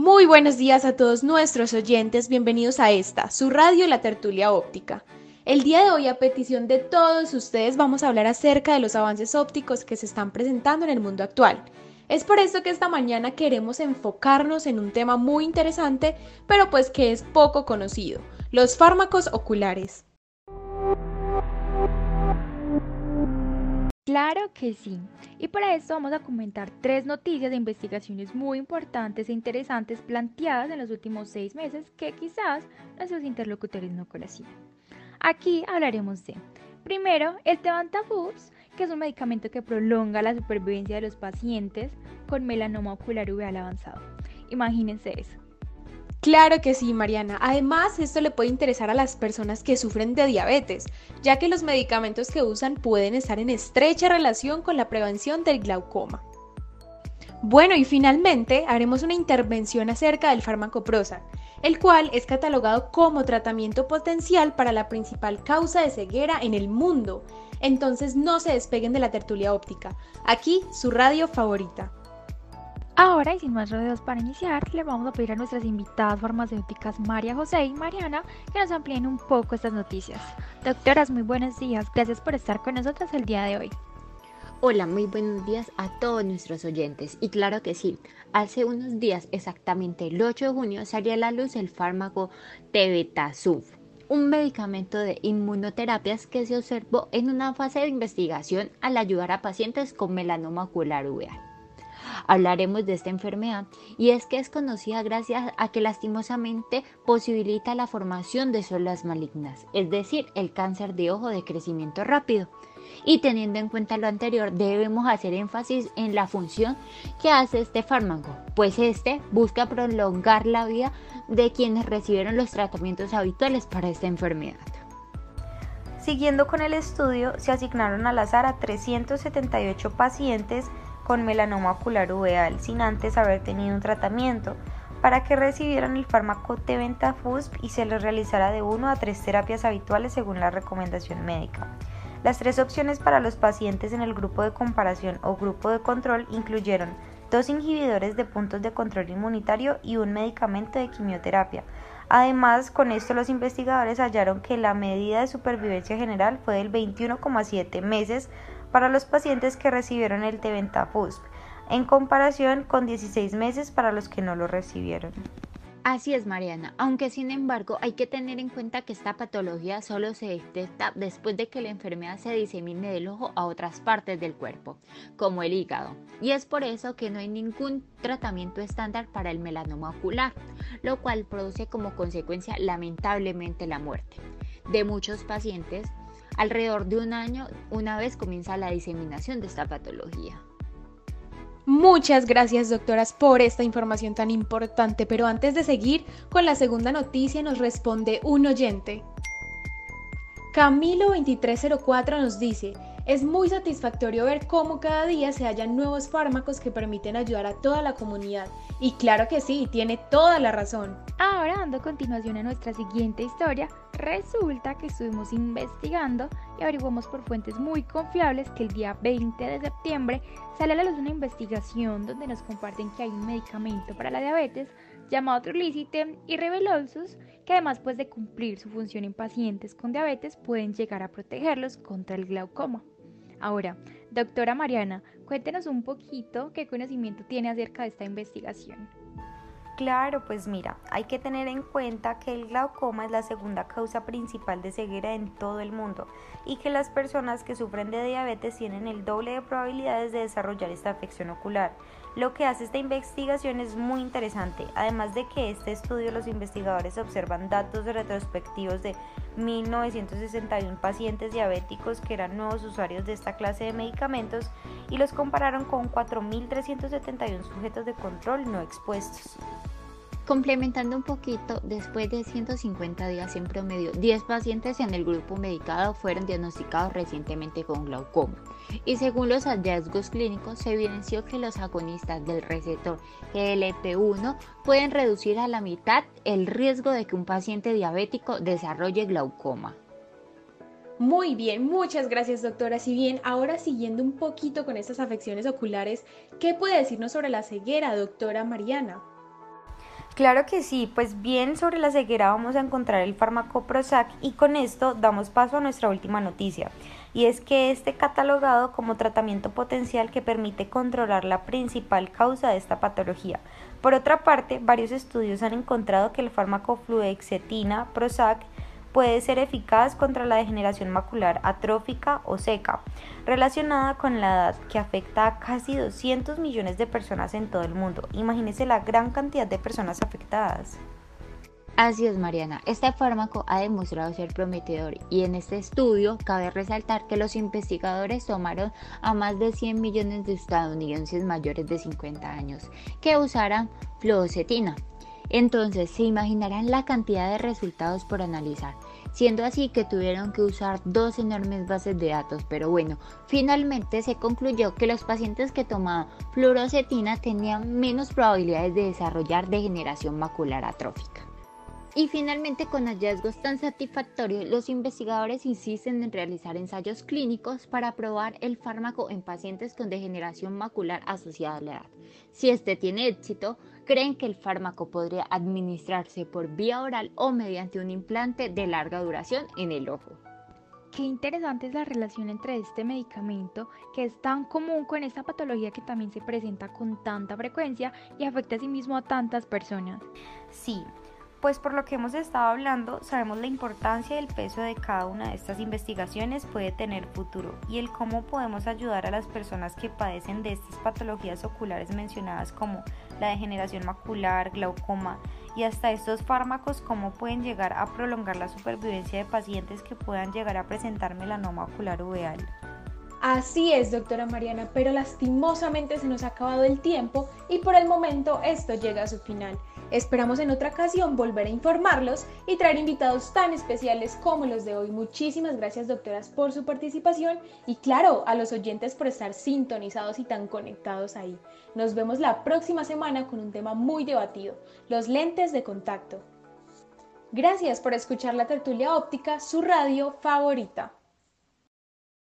Muy buenos días a todos nuestros oyentes, bienvenidos a esta, su radio La Tertulia Óptica. El día de hoy, a petición de todos ustedes, vamos a hablar acerca de los avances ópticos que se están presentando en el mundo actual. Es por esto que esta mañana queremos enfocarnos en un tema muy interesante, pero pues que es poco conocido, los fármacos oculares. Claro que sí. Y para esto vamos a comentar tres noticias de investigaciones muy importantes e interesantes planteadas en los últimos seis meses que quizás nuestros interlocutores no conocían. Aquí hablaremos de, primero, el Tevantafubs, que es un medicamento que prolonga la supervivencia de los pacientes con melanoma ocular uveal avanzado. Imagínense eso. Claro que sí, Mariana. Además, esto le puede interesar a las personas que sufren de diabetes, ya que los medicamentos que usan pueden estar en estrecha relación con la prevención del glaucoma. Bueno, y finalmente haremos una intervención acerca del fármaco Prozac, el cual es catalogado como tratamiento potencial para la principal causa de ceguera en el mundo. Entonces no se despeguen de la tertulia óptica. Aquí su radio favorita. Ahora y sin más rodeos para iniciar, le vamos a pedir a nuestras invitadas farmacéuticas María José y Mariana que nos amplíen un poco estas noticias. Doctoras, muy buenos días. Gracias por estar con nosotras el día de hoy. Hola, muy buenos días a todos nuestros oyentes. Y claro que sí, hace unos días, exactamente el 8 de junio, salió a la luz el fármaco Tebetasuf, un medicamento de inmunoterapias que se observó en una fase de investigación al ayudar a pacientes con melanoma ocular uveal hablaremos de esta enfermedad y es que es conocida gracias a que lastimosamente posibilita la formación de células malignas, es decir, el cáncer de ojo de crecimiento rápido. Y teniendo en cuenta lo anterior, debemos hacer énfasis en la función que hace este fármaco, pues este busca prolongar la vida de quienes recibieron los tratamientos habituales para esta enfermedad. Siguiendo con el estudio, se asignaron al azar a 378 pacientes con melanoma ocular uveal sin antes haber tenido un tratamiento para que recibieran el fármaco Teventafusp y se les realizara de 1 a 3 terapias habituales según la recomendación médica. Las tres opciones para los pacientes en el grupo de comparación o grupo de control incluyeron dos inhibidores de puntos de control inmunitario y un medicamento de quimioterapia. Además, con esto los investigadores hallaron que la medida de supervivencia general fue del 21,7 meses para los pacientes que recibieron el Teventafusp, en comparación con 16 meses para los que no lo recibieron. Así es, Mariana, aunque sin embargo hay que tener en cuenta que esta patología solo se detecta después de que la enfermedad se disemine del ojo a otras partes del cuerpo, como el hígado, y es por eso que no hay ningún tratamiento estándar para el melanoma ocular, lo cual produce como consecuencia lamentablemente la muerte de muchos pacientes alrededor de un año una vez comienza la diseminación de esta patología. Muchas gracias doctoras por esta información tan importante, pero antes de seguir con la segunda noticia nos responde un oyente. Camilo2304 nos dice, es muy satisfactorio ver cómo cada día se hallan nuevos fármacos que permiten ayudar a toda la comunidad. Y claro que sí, tiene toda la razón. Ahora, dando continuación a nuestra siguiente historia, resulta que estuvimos investigando y averiguamos por fuentes muy confiables que el día 20 de septiembre sale a la luz una investigación donde nos comparten que hay un medicamento para la diabetes llamado Trulicity y Revelosus que además pues, de cumplir su función en pacientes con diabetes pueden llegar a protegerlos contra el glaucoma. Ahora, doctora Mariana, cuéntenos un poquito qué conocimiento tiene acerca de esta investigación. Claro, pues mira, hay que tener en cuenta que el glaucoma es la segunda causa principal de ceguera en todo el mundo y que las personas que sufren de diabetes tienen el doble de probabilidades de desarrollar esta afección ocular. Lo que hace esta investigación es muy interesante, además de que este estudio los investigadores observan datos retrospectivos de 1961 pacientes diabéticos que eran nuevos usuarios de esta clase de medicamentos y los compararon con 4.371 sujetos de control no expuestos. Complementando un poquito, después de 150 días en promedio, 10 pacientes en el grupo medicado fueron diagnosticados recientemente con glaucoma. Y según los hallazgos clínicos, se evidenció que los agonistas del receptor GLP-1 pueden reducir a la mitad el riesgo de que un paciente diabético desarrolle glaucoma. Muy bien, muchas gracias doctora. Si bien ahora siguiendo un poquito con estas afecciones oculares, ¿qué puede decirnos sobre la ceguera, doctora Mariana? Claro que sí, pues bien sobre la ceguera vamos a encontrar el fármaco Prozac y con esto damos paso a nuestra última noticia y es que este catalogado como tratamiento potencial que permite controlar la principal causa de esta patología. Por otra parte, varios estudios han encontrado que el fármaco fluoxetina Prozac puede ser eficaz contra la degeneración macular atrófica o seca, relacionada con la edad que afecta a casi 200 millones de personas en todo el mundo. Imagínese la gran cantidad de personas afectadas. Así es, Mariana. Este fármaco ha demostrado ser prometedor y en este estudio cabe resaltar que los investigadores tomaron a más de 100 millones de estadounidenses mayores de 50 años que usaran fluoxetina. Entonces se imaginarán la cantidad de resultados por analizar, siendo así que tuvieron que usar dos enormes bases de datos, pero bueno, finalmente se concluyó que los pacientes que tomaban fluoxetina tenían menos probabilidades de desarrollar degeneración macular atrófica. Y finalmente, con hallazgos tan satisfactorios, los investigadores insisten en realizar ensayos clínicos para probar el fármaco en pacientes con degeneración macular asociada a la edad. Si este tiene éxito, creen que el fármaco podría administrarse por vía oral o mediante un implante de larga duración en el ojo. Qué interesante es la relación entre este medicamento, que es tan común con esta patología que también se presenta con tanta frecuencia y afecta a sí mismo a tantas personas. Sí, pues por lo que hemos estado hablando, sabemos la importancia y el peso de cada una de estas investigaciones puede tener futuro y el cómo podemos ayudar a las personas que padecen de estas patologías oculares mencionadas como la degeneración macular, glaucoma y hasta estos fármacos cómo pueden llegar a prolongar la supervivencia de pacientes que puedan llegar a presentar melanoma ocular uveal. Así es, doctora Mariana, pero lastimosamente se nos ha acabado el tiempo y por el momento esto llega a su final. Esperamos en otra ocasión volver a informarlos y traer invitados tan especiales como los de hoy. Muchísimas gracias, doctoras, por su participación y claro, a los oyentes por estar sintonizados y tan conectados ahí. Nos vemos la próxima semana con un tema muy debatido, los lentes de contacto. Gracias por escuchar la tertulia óptica, su radio favorita.